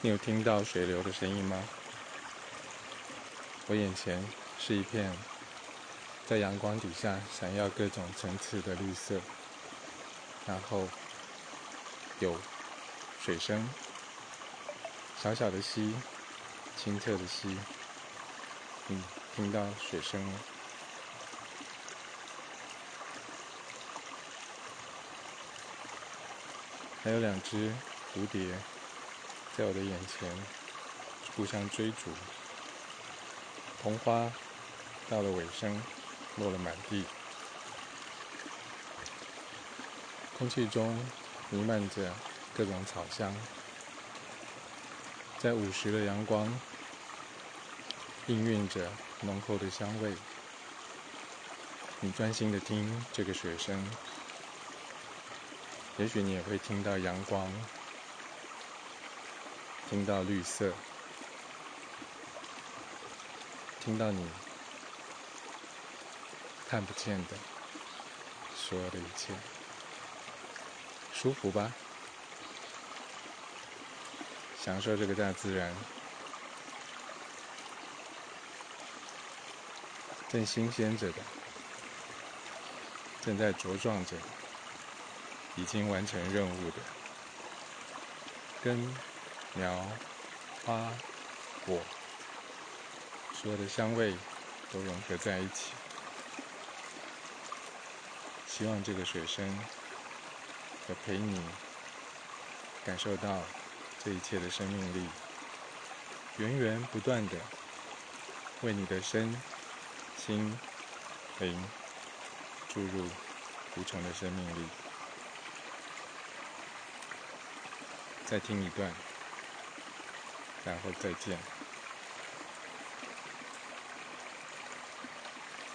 你有听到水流的声音吗？我眼前是一片在阳光底下闪耀各种层次的绿色，然后有水声，小小的溪，清澈的溪，你听到水声了？还有两只蝴蝶。在我的眼前互相追逐，红花到了尾声，落了满地，空气中弥漫着各种草香，在午时的阳光氤氲着浓厚的香味。你专心的听这个水声，也许你也会听到阳光。听到绿色，听到你看不见的所有的一切，舒服吧？享受这个大自然，正新鲜着的，正在茁壮着，已经完成任务的，跟。苗、花、果，所有的香味都融合在一起。希望这个水声可陪你感受到这一切的生命力，源源不断的为你的身心灵注入无穷的生命力。再听一段。然后再见。